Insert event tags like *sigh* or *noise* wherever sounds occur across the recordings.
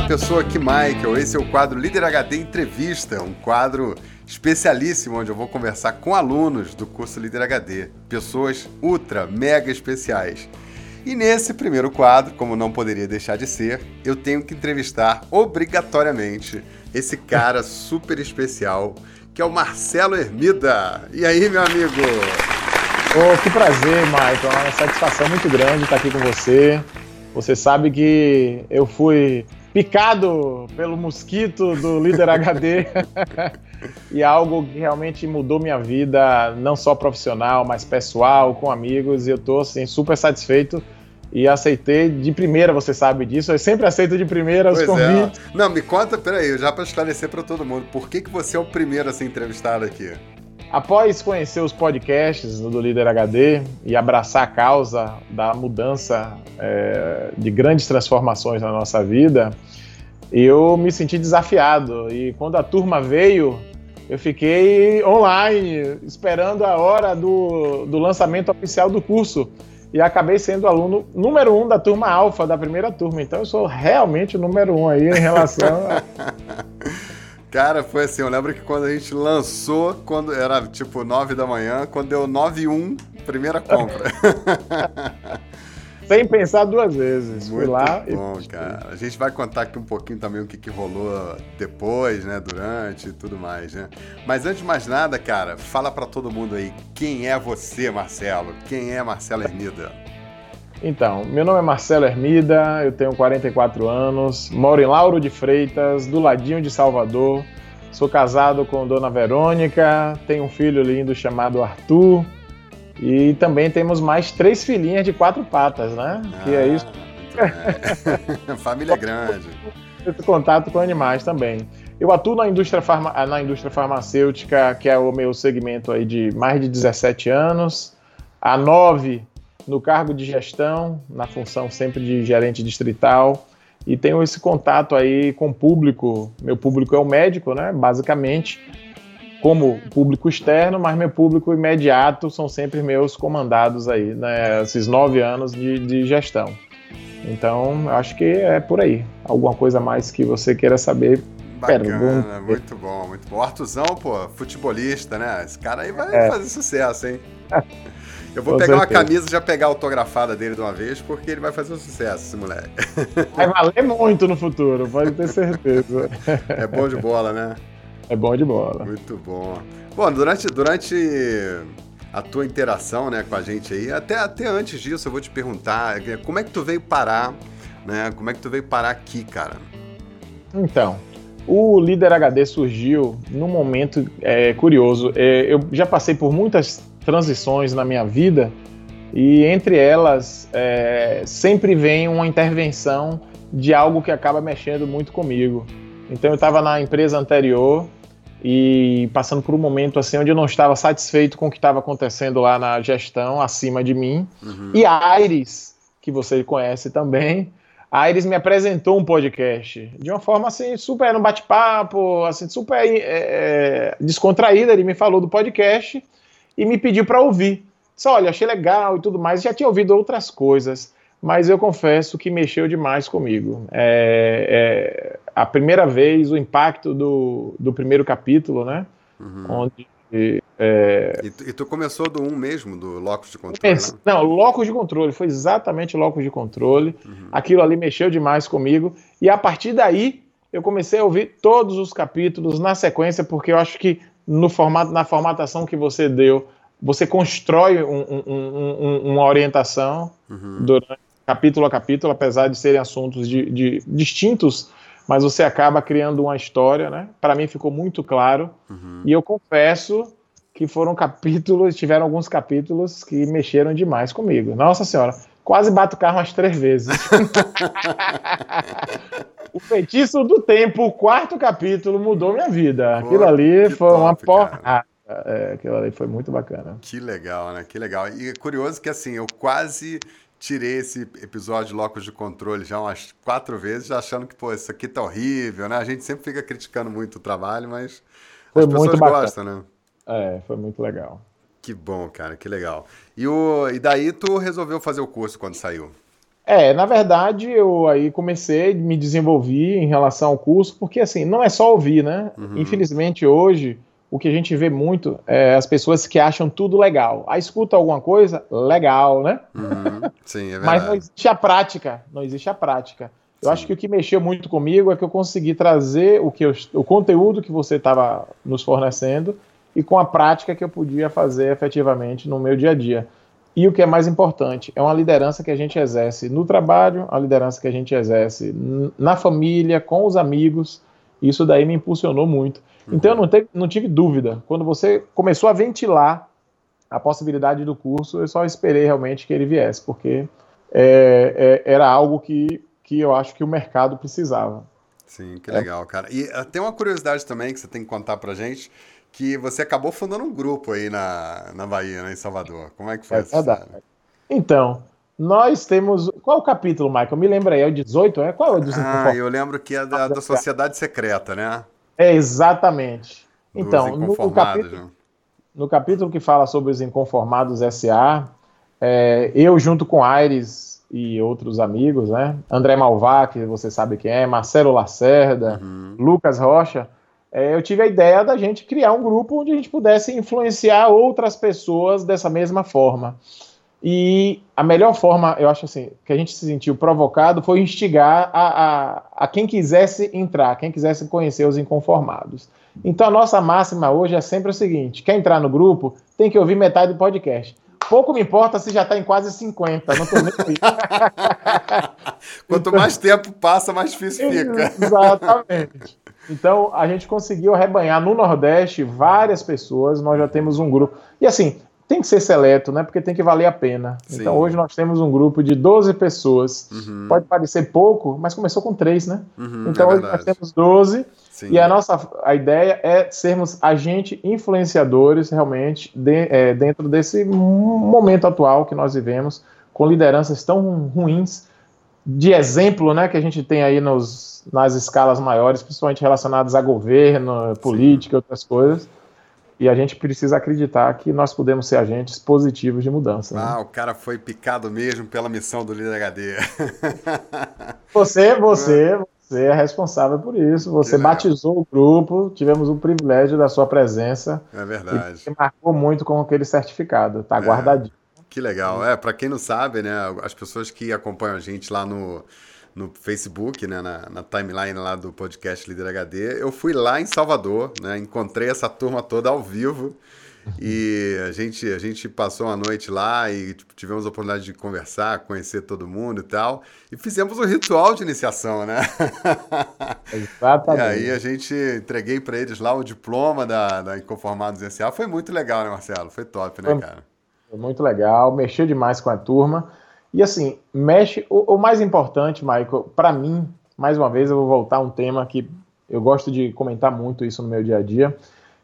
Olá, pessoa aqui Michael. Esse é o quadro Líder HD Entrevista, um quadro especialíssimo onde eu vou conversar com alunos do curso Líder HD, pessoas ultra, mega especiais. E nesse primeiro quadro, como não poderia deixar de ser, eu tenho que entrevistar obrigatoriamente esse cara *laughs* super especial, que é o Marcelo Hermida. E aí, meu amigo? Oh, que prazer, Michael. É uma satisfação muito grande estar aqui com você. Você sabe que eu fui picado pelo mosquito do líder *laughs* HD *laughs* e algo que realmente mudou minha vida, não só profissional, mas pessoal, com amigos, e eu estou assim, super satisfeito e aceitei de primeira, você sabe disso. Eu sempre aceito de primeira os pois é. convites. É. Não, me conta, peraí, já para esclarecer para todo mundo, por que, que você é o primeiro a ser entrevistado aqui? Após conhecer os podcasts do Líder HD e abraçar a causa da mudança é, de grandes transformações na nossa vida, eu me senti desafiado. E quando a turma veio, eu fiquei online, esperando a hora do, do lançamento oficial do curso. E acabei sendo aluno número um da turma alfa, da primeira turma. Então eu sou realmente o número um aí em relação a. *laughs* Cara, foi assim, eu lembro que quando a gente lançou, quando era tipo 9 da manhã, quando deu 9 e 1, primeira compra. *laughs* Sem pensar duas vezes. Muito Fui lá bom, e... cara. A gente vai contar aqui um pouquinho também o que, que rolou depois, né, durante e tudo mais, né? Mas antes de mais nada, cara, fala para todo mundo aí, quem é você, Marcelo? Quem é Marcelo Hermida? Então, meu nome é Marcelo Hermida, eu tenho 44 anos, moro em Lauro de Freitas, do ladinho de Salvador. Sou casado com Dona Verônica, tenho um filho lindo chamado Arthur. E também temos mais três filhinhas de quatro patas, né? Ah, que é isso. *laughs* Família grande. Esse contato com animais também. Eu atuo na indústria, farma... na indústria farmacêutica, que é o meu segmento aí de mais de 17 anos. Há nove no cargo de gestão, na função sempre de gerente distrital, e tenho esse contato aí com o público. Meu público é o médico, né? Basicamente, como público externo, mas meu público imediato são sempre meus comandados aí, né? Esses nove anos de, de gestão. Então, acho que é por aí. Alguma coisa mais que você queira saber, Bacana, muito bom, muito bom. Artuzão, pô, futebolista, né? Esse cara aí vai é. fazer sucesso, hein? *laughs* Eu vou Com pegar certeza. uma camisa e já pegar a autografada dele de uma vez, porque ele vai fazer um sucesso, esse moleque. *laughs* Vai valer muito no futuro, pode ter certeza. É bom de bola, né? É bom de bola. Muito bom. Bom, durante, durante a tua interação né, com a gente aí, até, até antes disso eu vou te perguntar, é, como é que tu veio parar, né? Como é que tu veio parar aqui, cara? Então, o Líder HD surgiu num momento é, curioso. É, eu já passei por muitas transições na minha vida e entre elas é, sempre vem uma intervenção de algo que acaba mexendo muito comigo. Então eu estava na empresa anterior e passando por um momento assim onde eu não estava satisfeito com o que estava acontecendo lá na gestão acima de mim. Uhum. E Aires, que você conhece também, Aires me apresentou um podcast de uma forma assim super no bate-papo, assim super é, é, descontraída. Ele me falou do podcast e me pediu para ouvir. Disse, olha, achei legal e tudo mais. Já tinha ouvido outras coisas, mas eu confesso que mexeu demais comigo. É, é, a primeira vez, o impacto do, do primeiro capítulo, né? Uhum. Onde é... E, tu, e, tu, começou do 1 um mesmo, do locus de controle? Né? Não, locus de controle, foi exatamente locus de controle. Uhum. Aquilo ali mexeu demais comigo. E a partir daí, eu comecei a ouvir todos os capítulos na sequência, porque eu acho que no formato, na formatação que você deu, você constrói um, um, um, uma orientação uhum. durante capítulo a capítulo, apesar de serem assuntos de, de, distintos, mas você acaba criando uma história, né? Para mim ficou muito claro. Uhum. E eu confesso que foram capítulos, tiveram alguns capítulos que mexeram demais comigo. Nossa Senhora, quase bato o carro umas três vezes. *laughs* *laughs* O Feitiço do Tempo, o quarto capítulo, mudou minha vida. Aquilo ali foi top, uma porrada. É, aquilo ali foi muito bacana. Que legal, né? Que legal. E é curioso que, assim, eu quase tirei esse episódio de Locos de Controle já umas quatro vezes, achando que, pô, isso aqui tá horrível, né? A gente sempre fica criticando muito o trabalho, mas foi as pessoas gostam, né? É, foi muito legal. Que bom, cara, que legal. E, o, e daí tu resolveu fazer o curso quando saiu? É, na verdade, eu aí comecei, me desenvolvi em relação ao curso, porque assim, não é só ouvir, né? Uhum. Infelizmente, hoje, o que a gente vê muito é as pessoas que acham tudo legal. Aí escuta alguma coisa, legal, né? Uhum. Sim, é verdade. *laughs* Mas não existe a prática, não existe a prática. Eu Sim. acho que o que mexeu muito comigo é que eu consegui trazer o, que eu, o conteúdo que você estava nos fornecendo e com a prática que eu podia fazer efetivamente no meu dia a dia. E o que é mais importante, é uma liderança que a gente exerce no trabalho, a liderança que a gente exerce na família, com os amigos. Isso daí me impulsionou muito. Uhum. Então eu não, te, não tive dúvida. Quando você começou a ventilar a possibilidade do curso, eu só esperei realmente que ele viesse, porque é, é, era algo que, que eu acho que o mercado precisava. Sim, que legal, cara. E uh, tem uma curiosidade também que você tem que contar pra gente que você acabou fundando um grupo aí na, na Bahia, né, em Salvador. Como é que foi é, essa história? Então, nós temos. Qual o capítulo, Michael? Me lembra aí, é o 18, é? Qual é o 18? Ah, eu lembro que é da, da Sociedade Secreta, né? É, exatamente. Então, no, no, capítulo, né? no capítulo que fala sobre os Inconformados SA, é, eu, junto com Aires e outros amigos, né? André Malvá, que você sabe quem é, Marcelo Lacerda, uhum. Lucas Rocha é, eu tive a ideia da gente criar um grupo onde a gente pudesse influenciar outras pessoas dessa mesma forma. E a melhor forma, eu acho assim, que a gente se sentiu provocado foi instigar a, a, a quem quisesse entrar, quem quisesse conhecer os inconformados. Então a nossa máxima hoje é sempre o seguinte: quer entrar no grupo, tem que ouvir metade do podcast. Pouco me importa se já está em quase 50, não tô nem *laughs* Quanto mais tempo passa, mais difícil fica. Exatamente. Então, a gente conseguiu arrebanhar no Nordeste várias pessoas, nós já temos um grupo. E assim, tem que ser seleto, né? Porque tem que valer a pena. Sim. Então, hoje nós temos um grupo de 12 pessoas. Uhum. Pode parecer pouco, mas começou com três, né? Uhum, então, é hoje nós temos 12. Sim. E a nossa a ideia é sermos agentes influenciadores, realmente, de, é, dentro desse momento atual que nós vivemos, com lideranças tão ruins, de exemplo, né? Que a gente tem aí nos nas escalas maiores, principalmente relacionadas a governo, política e outras coisas. E a gente precisa acreditar que nós podemos ser agentes positivos de mudança. Ah, né? o cara foi picado mesmo pela missão do líder HD. Você, você, *laughs* você é responsável por isso. Você batizou o grupo, tivemos o privilégio da sua presença. É verdade. E marcou muito com aquele certificado. Tá é, guardadinho. Que legal. É, para quem não sabe, né, as pessoas que acompanham a gente lá no no Facebook, né, na, na, timeline lá do podcast Líder HD. Eu fui lá em Salvador, né, encontrei essa turma toda ao vivo *laughs* e a gente, a gente passou uma noite lá e tipo, tivemos a oportunidade de conversar, conhecer todo mundo e tal. E fizemos o um ritual de iniciação, né? *laughs* Exatamente. E aí a gente entreguei para eles lá o diploma da, da Inconformados SA. Foi muito legal, né, Marcelo? Foi top, né, foi, cara? Foi muito legal, mexeu demais com a turma. E assim, mexe. O, o mais importante, Michael, para mim, mais uma vez, eu vou voltar a um tema que eu gosto de comentar muito isso no meu dia a dia,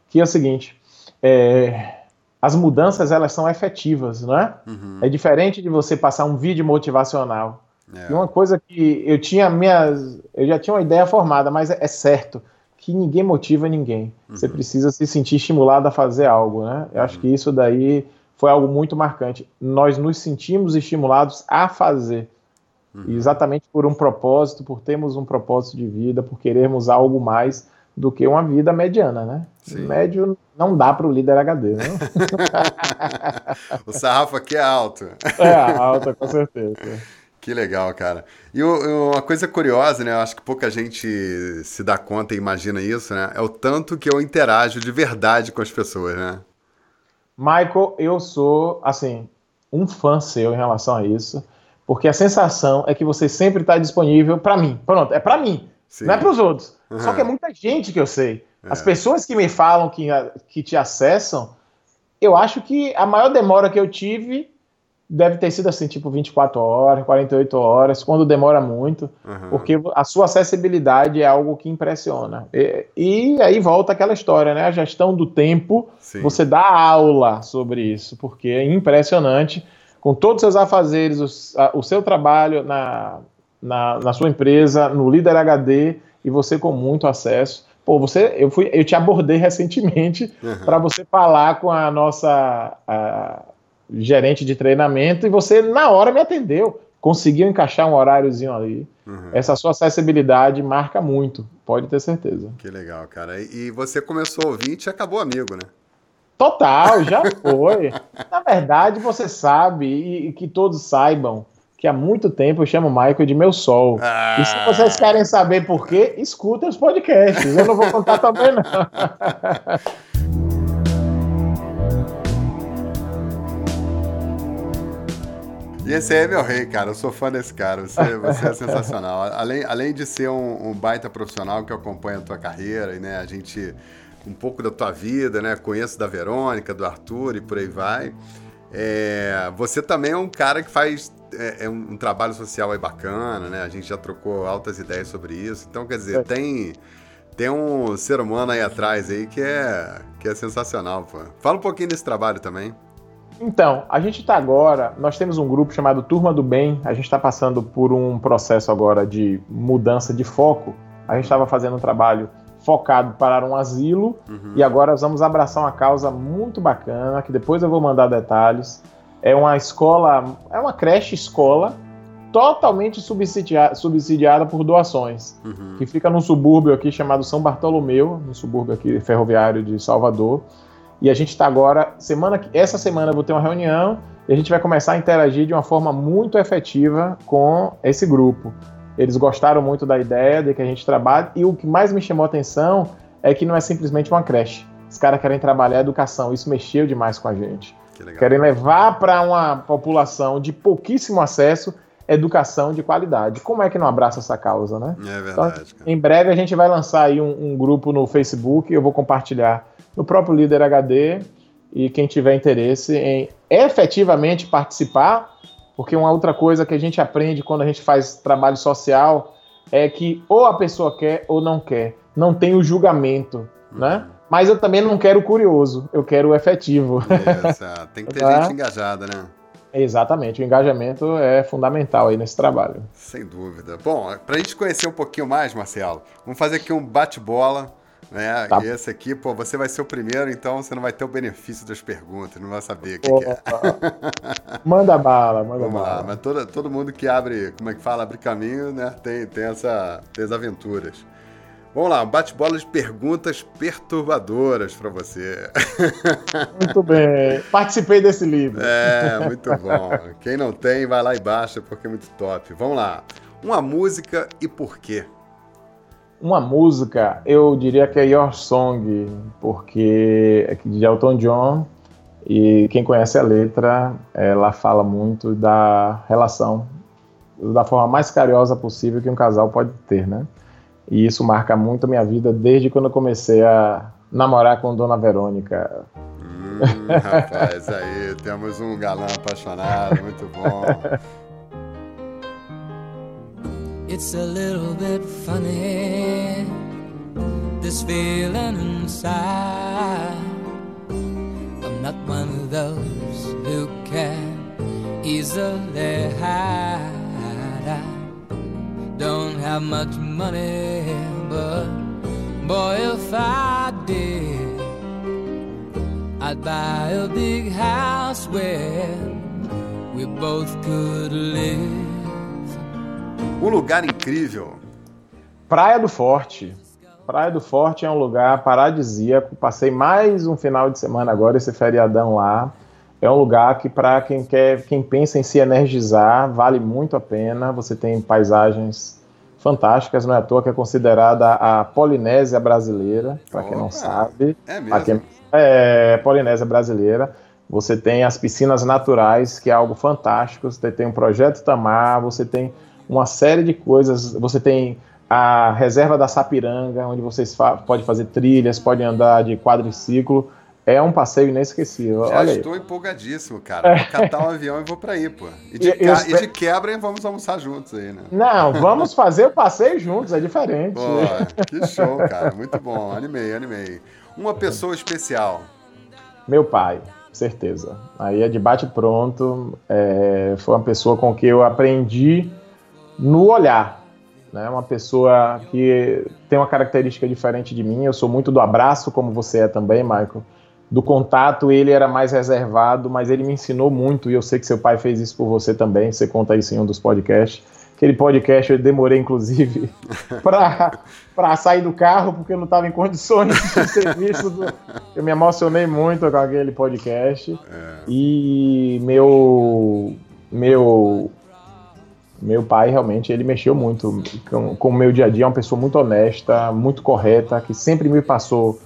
que é o seguinte: é, as mudanças elas são efetivas, não é? Uhum. É diferente de você passar um vídeo motivacional. É. E uma coisa que eu tinha minhas, eu já tinha uma ideia formada, mas é, é certo que ninguém motiva ninguém. Uhum. Você precisa se sentir estimulado a fazer algo, né? Eu uhum. acho que isso daí foi algo muito marcante. Nós nos sentimos estimulados a fazer, uhum. exatamente por um propósito, por termos um propósito de vida, por querermos algo mais do que uma vida mediana, né? Sim. Médio não dá para o líder HD, né? *laughs* o sarrafo aqui é alto. É, alto, com certeza. Que legal, cara. E uma coisa curiosa, né? Eu acho que pouca gente se dá conta e imagina isso, né? É o tanto que eu interajo de verdade com as pessoas, né? Michael, eu sou, assim, um fã seu em relação a isso, porque a sensação é que você sempre está disponível para mim. Pronto, é para mim, Sim. não é para os outros. Uhum. Só que é muita gente que eu sei. É. As pessoas que me falam que, que te acessam, eu acho que a maior demora que eu tive deve ter sido assim, tipo 24 horas, 48 horas, quando demora muito, uhum. porque a sua acessibilidade é algo que impressiona. E, e, aí volta aquela história, né? A gestão do tempo, Sim. você dá aula sobre isso, porque é impressionante, com todos os seus afazeres, o, a, o seu trabalho na, na, na, sua empresa, no Líder HD, e você com muito acesso. Pô, você, eu, fui, eu te abordei *laughs* recentemente uhum. para você falar com a nossa. A, gerente de treinamento, e você na hora me atendeu. conseguiu encaixar um horáriozinho ali. Uhum. Essa sua acessibilidade marca muito, pode ter certeza. Que legal, cara. E você começou ouvinte e acabou amigo, né? Total, já *laughs* foi. Na verdade, você sabe, e, e, que todos saibam, que há muito tempo eu chamo o Michael de meu sol. Ah. E se vocês querem saber por quê, escutem os podcasts. Eu não vou contar também, não. E esse aí é meu rei, cara. Eu sou fã desse cara. Você, você é sensacional. Além, além de ser um, um, baita profissional que acompanha a tua carreira e né, a gente. Um pouco da tua vida, né? Conheço da Verônica, do Arthur e por aí vai. É, você também é um cara que faz é, é um, um, trabalho social aí bacana, né? A gente já trocou altas ideias sobre isso. Então, quer dizer, é. tem, tem um ser humano aí atrás aí que é, que é sensacional, pô. Fala um pouquinho desse trabalho também. Então, a gente está agora, nós temos um grupo chamado Turma do Bem, a gente está passando por um processo agora de mudança de foco. A gente estava fazendo um trabalho focado para um asilo uhum. e agora vamos abraçar uma causa muito bacana, que depois eu vou mandar detalhes. É uma escola, é uma creche escola totalmente subsidiada, subsidiada por doações, uhum. que fica num subúrbio aqui chamado São Bartolomeu, no subúrbio aqui ferroviário de Salvador. E a gente está agora, semana essa semana eu vou ter uma reunião e a gente vai começar a interagir de uma forma muito efetiva com esse grupo. Eles gostaram muito da ideia de que a gente trabalhe e o que mais me chamou a atenção é que não é simplesmente uma creche. Os caras querem trabalhar a educação, isso mexeu demais com a gente. Que querem levar para uma população de pouquíssimo acesso educação de qualidade. Como é que não abraça essa causa, né? É verdade. Então, em breve a gente vai lançar aí um, um grupo no Facebook, eu vou compartilhar no próprio Líder HD e quem tiver interesse em efetivamente participar, porque uma outra coisa que a gente aprende quando a gente faz trabalho social é que ou a pessoa quer ou não quer, não tem o julgamento, uhum. né? Mas eu também não quero o curioso, eu quero o efetivo. Isso, *laughs* tem que ter tá? gente engajada, né? Exatamente, o engajamento é fundamental aí nesse trabalho. Sem dúvida. Bom, para a gente conhecer um pouquinho mais, Marcelo, vamos fazer aqui um bate-bola né? Tá. E esse aqui, pô, você vai ser o primeiro, então você não vai ter o benefício das perguntas, não vai saber o que, que é. manda bala, manda Vamos bala. Lá, mas todo, todo mundo que abre, como é que fala, abre caminho, né? Tem, tem, essa, tem as aventuras. Vamos lá, um bate-bola de perguntas perturbadoras para você. *laughs* Muito bem. Participei desse livro. É, muito bom. Quem não tem, vai lá e baixa porque é muito top. Vamos lá. Uma música e por quê? Uma música, eu diria que é Your Song, porque é de Elton John e quem conhece a letra, ela fala muito da relação, da forma mais carinhosa possível que um casal pode ter, né? E isso marca muito a minha vida desde quando eu comecei a namorar com Dona Verônica. Hum, rapaz, aí temos um galã apaixonado, muito bom. It's a little bit funny, this feeling inside. I'm not one of those who can easily hide. Don't have much money, but boy, if I did, I'd buy a big house where we both could live. Um lugar incrível. Praia do Forte. Praia do Forte é um lugar paradisíaco. Passei mais um final de semana agora, esse feriadão lá. É um lugar que, para quem quer, quem pensa em se energizar, vale muito a pena. Você tem paisagens fantásticas, não é à toa que é considerada a Polinésia brasileira, para quem não sabe. É mesmo? Quem, é, Polinésia brasileira. Você tem as piscinas naturais, que é algo fantástico. Você tem um projeto Tamar, você tem uma série de coisas. Você tem a reserva da Sapiranga, onde vocês fa pode fazer trilhas, podem andar de quadriciclo. É um passeio inesquecível. Já Olha estou aí. empolgadíssimo, cara. Vou catar um avião e vou para aí, pô. E de, eu, e de quebra, vamos almoçar juntos aí, né? Não, *laughs* vamos fazer o passeio juntos, é diferente. Pô, que show, cara. Muito bom. Animei, animei. Uma pessoa especial. Meu pai, certeza. Aí é de bate pronto. É, foi uma pessoa com que eu aprendi no olhar. Né? Uma pessoa que tem uma característica diferente de mim. Eu sou muito do abraço, como você é também, Michael. Do contato, ele era mais reservado, mas ele me ensinou muito, e eu sei que seu pai fez isso por você também, você conta isso em um dos podcasts. Aquele podcast eu demorei, inclusive, *laughs* para sair do carro, porque eu não estava em condições de ser visto. Do... Eu me emocionei muito com aquele podcast. É. E meu, meu, meu pai, realmente, ele mexeu muito com, com o meu dia a dia. É uma pessoa muito honesta, muito correta, que sempre me passou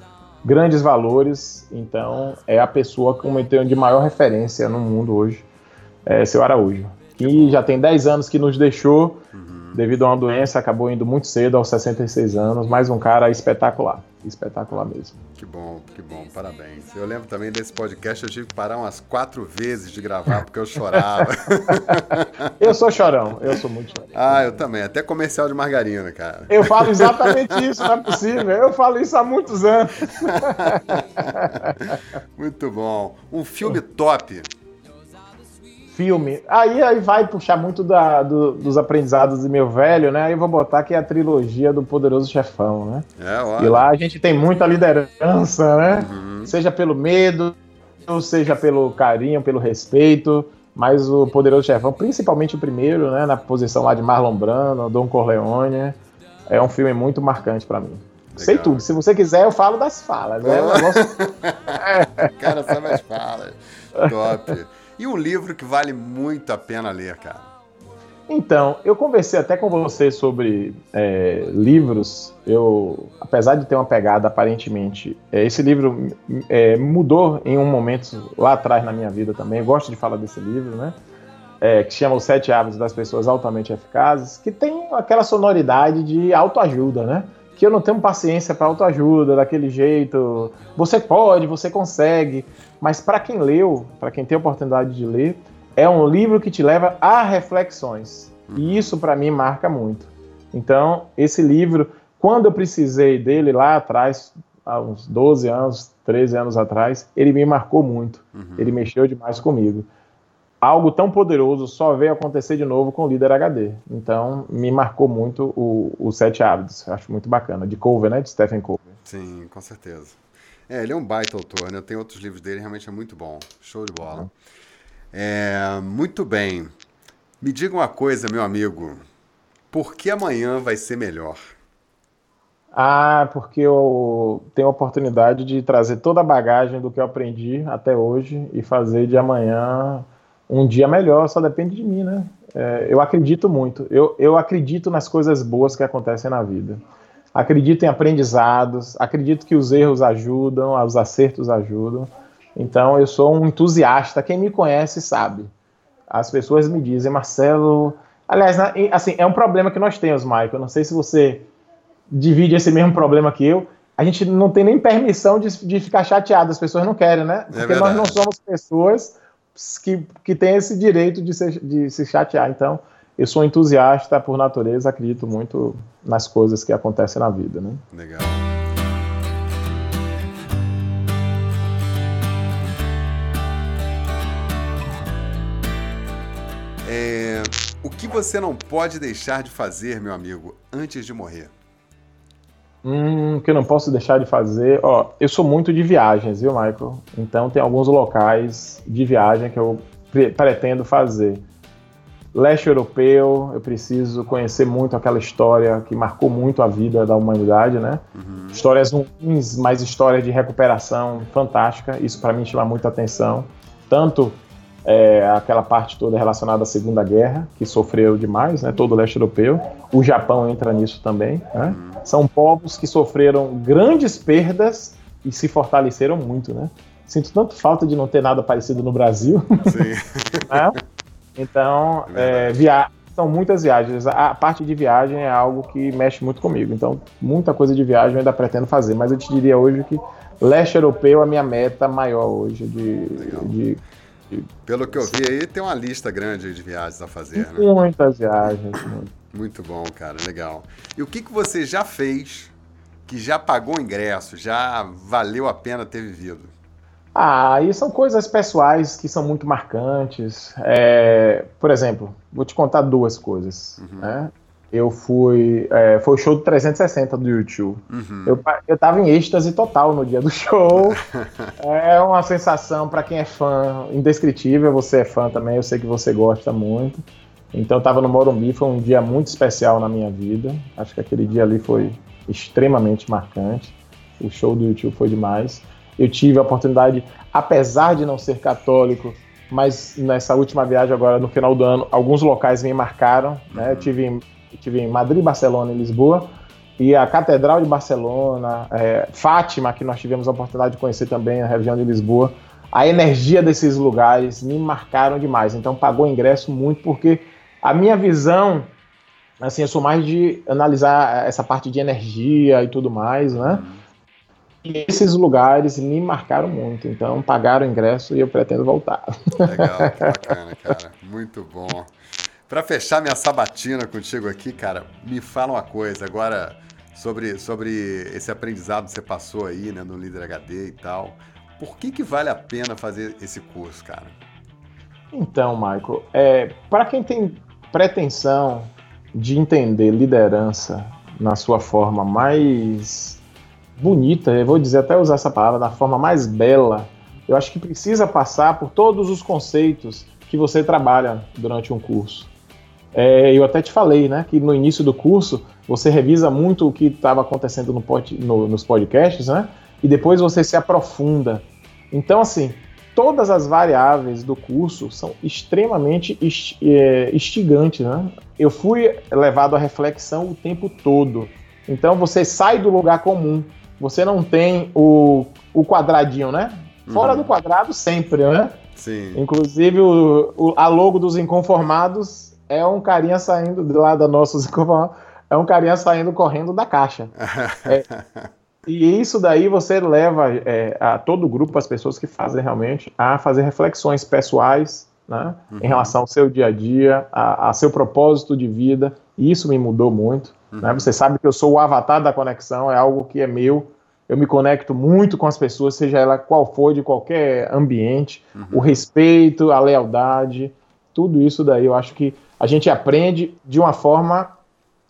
grandes valores. Então, é a pessoa que eu tenho de maior referência no mundo hoje, é seu Araújo. Que já tem 10 anos que nos deixou uhum. devido a uma doença, acabou indo muito cedo, aos 66 anos. Mais um cara espetacular. Espetacular mesmo. Que bom, que bom, parabéns. Eu lembro também desse podcast, eu tive que parar umas quatro vezes de gravar porque eu chorava. *laughs* eu sou chorão, eu sou muito chorão. Ah, eu também, até comercial de margarina, cara. Eu falo exatamente isso, não é possível. Eu falo isso há muitos anos. *laughs* muito bom. Um filme top filme. Aí, aí vai puxar muito da, do, dos aprendizados de meu velho, né? Aí eu vou botar que é a trilogia do Poderoso Chefão, né? É, e lá a gente tem muita liderança, né? Uhum. Seja pelo medo, seja pelo carinho, pelo respeito. Mas o Poderoso Chefão, principalmente o primeiro, né? Na posição lá de Marlon Brando, Don Corleone, é um filme muito marcante para mim. Legal. Sei tudo. Se você quiser, eu falo das falas. Né? Negócio... *laughs* Cara, sabe as falas. Top. E um livro que vale muito a pena ler, cara? Então, eu conversei até com você sobre é, livros. Eu, apesar de ter uma pegada aparentemente, é, esse livro é, mudou em um momento lá atrás na minha vida também. Eu gosto de falar desse livro, né? É, que chama Os Sete Hábitos das Pessoas Altamente Eficazes, que tem aquela sonoridade de autoajuda, né? Que eu não tenho paciência para autoajuda daquele jeito. Você pode, você consegue. Mas para quem leu, para quem tem a oportunidade de ler, é um livro que te leva a reflexões. E uhum. isso para mim marca muito. Então, esse livro, quando eu precisei dele lá atrás, há uns 12 anos, 13 anos atrás, ele me marcou muito. Uhum. Ele mexeu demais comigo. Algo tão poderoso só veio acontecer de novo com o Líder HD. Então, me marcou muito o, o Sete Hábitos. Acho muito bacana. De Cover, né? De Stephen Cover. Sim, com certeza. É, ele é um baita autor, né? Eu tenho outros livros dele, realmente é muito bom. Show de bola. Uhum. É, muito bem. Me diga uma coisa, meu amigo. Por que amanhã vai ser melhor? Ah, porque eu tenho a oportunidade de trazer toda a bagagem do que eu aprendi até hoje e fazer de amanhã um dia melhor, só depende de mim, né? É, eu acredito muito. Eu, eu acredito nas coisas boas que acontecem na vida acredito em aprendizados, acredito que os erros ajudam, os acertos ajudam. Então eu sou um entusiasta. Quem me conhece sabe. As pessoas me dizem, Marcelo. Aliás, assim, é um problema que nós temos, Michael. Não sei se você divide esse mesmo problema que eu. A gente não tem nem permissão de, de ficar chateado, as pessoas não querem, né? É Porque é nós não somos pessoas que, que têm esse direito de, ser, de se chatear. Então, eu sou entusiasta por natureza, acredito muito nas coisas que acontecem na vida, né? Legal. É, o que você não pode deixar de fazer, meu amigo, antes de morrer? Hum, que eu não posso deixar de fazer. Ó, eu sou muito de viagens, viu, Michael? Então tem alguns locais de viagem que eu pretendo fazer leste europeu, eu preciso conhecer muito aquela história que marcou muito a vida da humanidade, né? Uhum. Histórias ruins, mas histórias de recuperação fantástica. Isso para mim chama muita atenção. Tanto é, aquela parte toda relacionada à Segunda Guerra, que sofreu demais, né? Todo o leste europeu. O Japão entra nisso também. Né? São povos que sofreram grandes perdas e se fortaleceram muito, né? Sinto tanto falta de não ter nada parecido no Brasil. *laughs* Né? Então, é, é via... são muitas viagens. A parte de viagem é algo que mexe muito comigo. Então, muita coisa de viagem eu ainda pretendo fazer. Mas eu te diria hoje que leste europeu é a minha meta maior hoje de... Pelo que eu vi aí, tem uma lista grande de viagens a fazer, né? Muitas viagens. *coughs* Muito bom, cara, legal. E o que, que você já fez que já pagou ingresso, já valeu a pena ter vivido? Ah, e são coisas pessoais que são muito marcantes. É, por exemplo, vou te contar duas coisas. Uhum. Né? Eu fui. É, foi o show do 360 do YouTube. Uhum. Eu, eu tava em êxtase total no dia do show. *laughs* é uma sensação, para quem é fã, indescritível. Você é fã também, eu sei que você gosta muito. Então eu tava no Morumbi, foi um dia muito especial na minha vida. Acho que aquele dia ali foi extremamente marcante. O show do YouTube foi demais. Eu tive a oportunidade, apesar de não ser católico, mas nessa última viagem agora no final do ano, alguns locais me marcaram. Né? Eu tive tive em Madrid, Barcelona e Lisboa, e a Catedral de Barcelona, é, Fátima, que nós tivemos a oportunidade de conhecer também, a região de Lisboa. A energia desses lugares me marcaram demais, então pagou ingresso muito, porque a minha visão, assim, eu sou mais de analisar essa parte de energia e tudo mais, né? E esses lugares me marcaram muito, então pagaram ingresso e eu pretendo voltar. Legal, bacana, cara. Muito bom. Para fechar minha sabatina contigo aqui, cara, me fala uma coisa agora sobre, sobre esse aprendizado que você passou aí, né, no Líder HD e tal. Por que, que vale a pena fazer esse curso, cara? Então, Michael, é, para quem tem pretensão de entender liderança na sua forma mais bonita, eu vou dizer até usar essa palavra, da forma mais bela, eu acho que precisa passar por todos os conceitos que você trabalha durante um curso. É, eu até te falei, né, que no início do curso você revisa muito o que estava acontecendo no pod, no, nos podcasts, né, e depois você se aprofunda. Então, assim, todas as variáveis do curso são extremamente é, instigantes, né? Eu fui levado à reflexão o tempo todo. Então, você sai do lugar comum. Você não tem o, o quadradinho, né? Fora uhum. do quadrado sempre, né? Sim. Inclusive, o, o, a logo dos inconformados é um carinha saindo do lado da nossa *laughs* é um carinha saindo correndo da caixa. *laughs* É, e isso daí você leva é, a todo o grupo, as pessoas que fazem realmente, a fazer reflexões pessoais né, uhum. em relação ao seu dia a dia, a, a, seu propósito de vida. E isso me mudou muito. Né. Uhum. Né? Você sabe que eu sou o avatar da conexão, é algo que é meu. Eu me conecto muito com as pessoas, seja ela qual for, de qualquer ambiente. Uhum. O respeito, a lealdade, tudo isso daí eu acho que a gente aprende de uma forma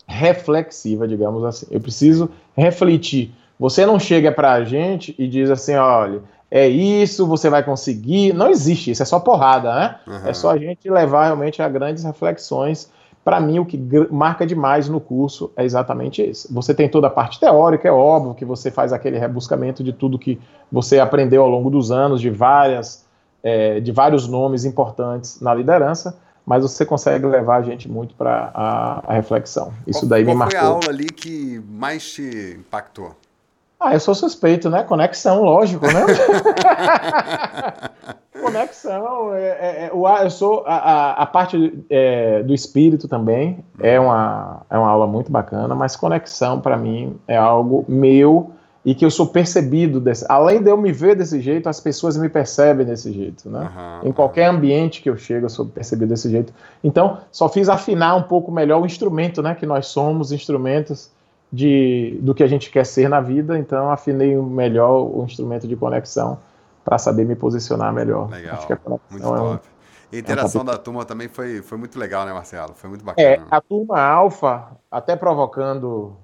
reflexiva, digamos assim. Eu preciso refletir. Você não chega para a gente e diz assim, olha, é isso, você vai conseguir. Não existe isso, é só porrada, né? Uhum. É só a gente levar realmente a grandes reflexões. Para mim, o que marca demais no curso é exatamente isso. Você tem toda a parte teórica, é óbvio que você faz aquele rebuscamento de tudo que você aprendeu ao longo dos anos, de várias, é, de vários nomes importantes na liderança, mas você consegue levar a gente muito para a, a, reflexão. Isso qual, daí qual me marcou. Qual foi a aula ali que mais te impactou? Ah, eu sou suspeito, né? Conexão, lógico, né? *laughs* Conexão, é, é, é, eu sou a, a, a parte é, do espírito também é uma, é uma aula muito bacana, mas conexão para mim é algo meu e que eu sou percebido desse, além de eu me ver desse jeito, as pessoas me percebem desse jeito, né? Uhum, em qualquer ambiente que eu chego, eu sou percebido desse jeito. Então, só fiz afinar um pouco melhor o instrumento, né? Que nós somos instrumentos de do que a gente quer ser na vida. Então, afinei melhor o instrumento de conexão para saber me posicionar melhor. Legal. Acho que a muito é um, top. E a interação é um da turma também foi, foi muito legal, né, Marcelo? Foi muito bacana. É, a turma alfa, até provocando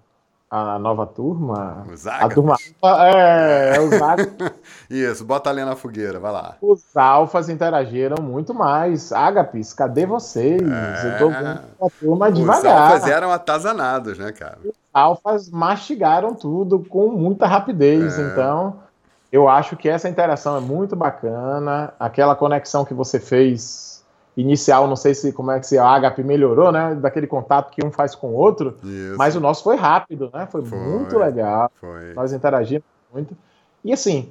a nova turma. Os A turma é, é os *laughs* Ágapes. Isso, bota ali na fogueira, vai lá. Os alfas interagiram muito mais. Ágapes, cadê vocês? É... Eu tô vendo a turma devagar. Os alfas eram atazanados, né, cara? Os alfas mastigaram tudo com muita rapidez, é... então eu acho que essa interação é muito bacana. Aquela conexão que você fez inicial, não sei se como é que se a Agape melhorou, né? Daquele contato que um faz com o outro. Isso. Mas o nosso foi rápido, né? Foi, foi muito legal. Foi. Nós interagimos muito. E assim,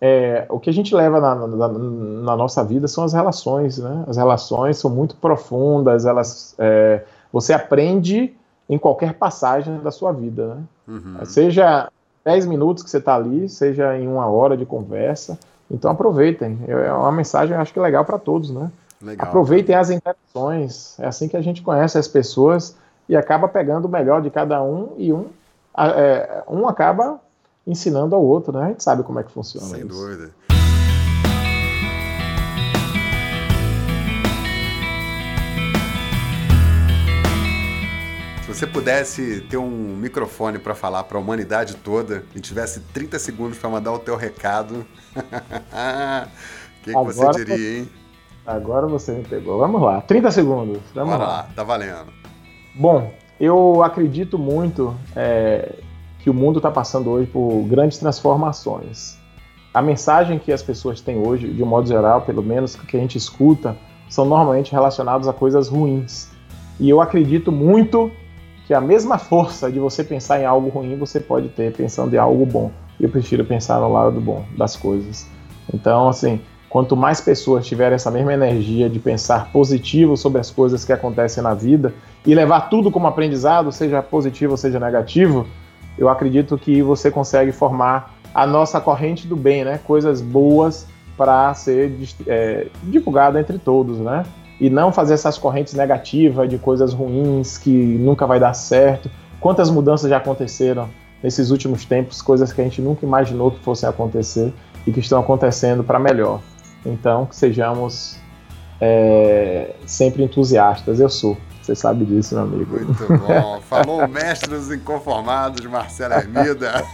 é, o que a gente leva na, na, na, nossa vida são as relações, né? As relações são muito profundas, elas é, você aprende em qualquer passagem da sua vida, né? Uhum. Seja 10 minutos que você está ali, seja em uma hora de conversa. Então aproveitem. É uma mensagem, acho que legal para todos, né? Legal. Aproveitem as interações. É assim que a gente conhece as pessoas e acaba pegando o melhor de cada um e um, é, um acaba ensinando ao outro, né? A gente sabe como é que funciona. Sem isso. dúvida. Se você pudesse ter um microfone para falar para a humanidade toda e tivesse 30 segundos para mandar o teu recado, *laughs* o que, que você diria, hein? Agora você me pegou. Vamos lá, 30 segundos. Vamos Bora lá. lá, tá valendo. Bom, eu acredito muito é, que o mundo está passando hoje por grandes transformações. A mensagem que as pessoas têm hoje, de um modo geral, pelo menos que a gente escuta, são normalmente relacionados a coisas ruins. E eu acredito muito que a mesma força de você pensar em algo ruim você pode ter pensando em algo bom. Eu prefiro pensar no lado bom das coisas. Então, assim, quanto mais pessoas tiverem essa mesma energia de pensar positivo sobre as coisas que acontecem na vida e levar tudo como aprendizado, seja positivo ou seja negativo, eu acredito que você consegue formar a nossa corrente do bem, né? Coisas boas para ser é, divulgada entre todos, né? E não fazer essas correntes negativas de coisas ruins que nunca vai dar certo. Quantas mudanças já aconteceram nesses últimos tempos, coisas que a gente nunca imaginou que fossem acontecer e que estão acontecendo para melhor. Então, que sejamos é, sempre entusiastas. Eu sou. Você sabe disso, meu amigo. Muito bom. *laughs* Falou o mestre dos inconformados, Marcelo Hermida.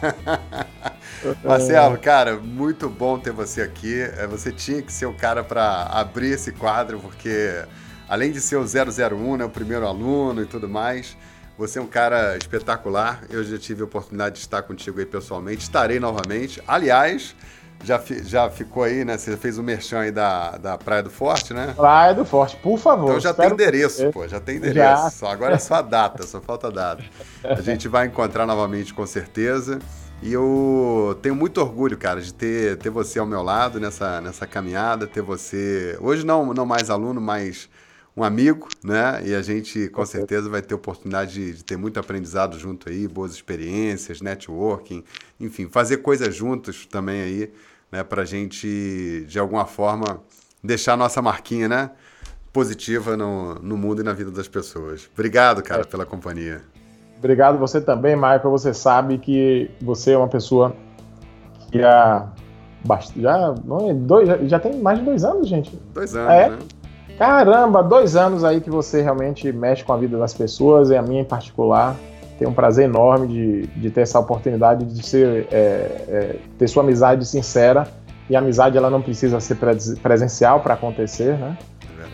*laughs* Marcelo, cara, muito bom ter você aqui. É, você tinha que ser o cara para abrir esse quadro, porque além de ser o 001, né, o primeiro aluno e tudo mais, você é um cara espetacular. Eu já tive a oportunidade de estar contigo aí pessoalmente. Estarei novamente. Aliás, já, já ficou aí, né? Você fez o merchan aí da, da Praia do Forte, né? Praia do Forte, por favor. Então já tem endereço, pô, já tem endereço. Já. Só agora é só a data, só falta a data. A gente vai encontrar novamente com certeza. E eu tenho muito orgulho, cara, de ter, ter você ao meu lado nessa, nessa caminhada, ter você. Hoje não, não mais aluno, mas um amigo, né? E a gente com certeza vai ter oportunidade de, de, ter muito aprendizado junto aí, boas experiências, networking, enfim, fazer coisas juntos também aí, né? Pra gente, de alguma forma, deixar nossa marquinha, né? Positiva no, no mundo e na vida das pessoas. Obrigado, cara, é. pela companhia. Obrigado você também, Michael. Você sabe que você é uma pessoa que há já, é dois, já tem mais de dois anos, gente. Dois anos, é? né? Caramba, dois anos aí que você realmente mexe com a vida das pessoas, e a minha em particular. Tenho um prazer enorme de, de ter essa oportunidade de ser, é, é, ter sua amizade sincera. E a amizade ela não precisa ser presencial para acontecer, né?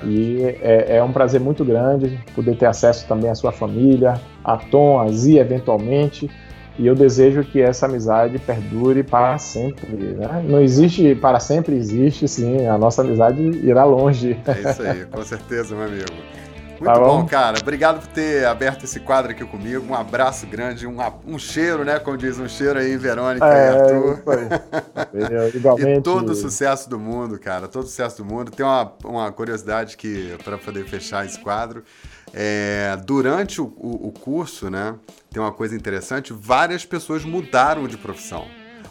E é, é, um prazer muito grande poder ter acesso também à sua família, a Tom, a Zia, eventualmente. E eu desejo que essa amizade perdure para sempre. Né? Não existe para sempre, existe sim. A nossa amizade irá longe. É isso aí, com certeza, meu amigo. Muito tá bom, cara. Obrigado por ter aberto esse quadro aqui comigo. Um abraço grande, um, um cheiro, né? Como diz, um cheiro aí, Verônica é, *laughs* e Arthur. Foi. igualmente. E todo o sucesso do mundo, cara. Todo o sucesso do mundo. Tem uma, uma curiosidade que para poder fechar esse quadro. É, durante o, o, o curso, né? Tem uma coisa interessante. Várias pessoas mudaram de profissão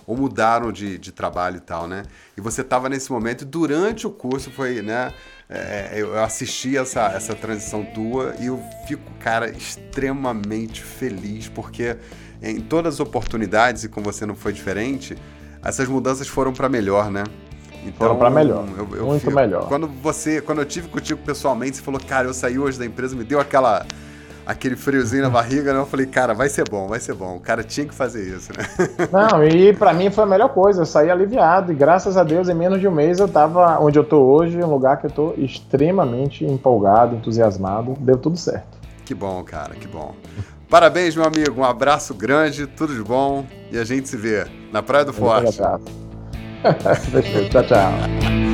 ou mudaram de, de trabalho e tal, né? E você estava nesse momento e durante o curso foi, né? É, eu assisti essa, essa transição tua e eu fico, cara, extremamente feliz porque em todas as oportunidades, e com você não foi diferente, essas mudanças foram para melhor, né? Então, foram para melhor. Eu, eu muito fico, melhor. Quando você, quando eu tive contigo pessoalmente, você falou, cara, eu saí hoje da empresa, me deu aquela aquele friozinho na barriga, né? Eu falei, cara, vai ser bom, vai ser bom. O cara tinha que fazer isso, né? *laughs* Não, e para mim foi a melhor coisa. Eu saí aliviado e graças a Deus, em menos de um mês eu tava onde eu tô hoje, um lugar que eu tô extremamente empolgado, entusiasmado. Deu tudo certo. Que bom, cara, que bom. Parabéns, meu amigo. Um abraço grande, tudo de bom e a gente se vê na Praia do Forte. *laughs* tchau, tchau.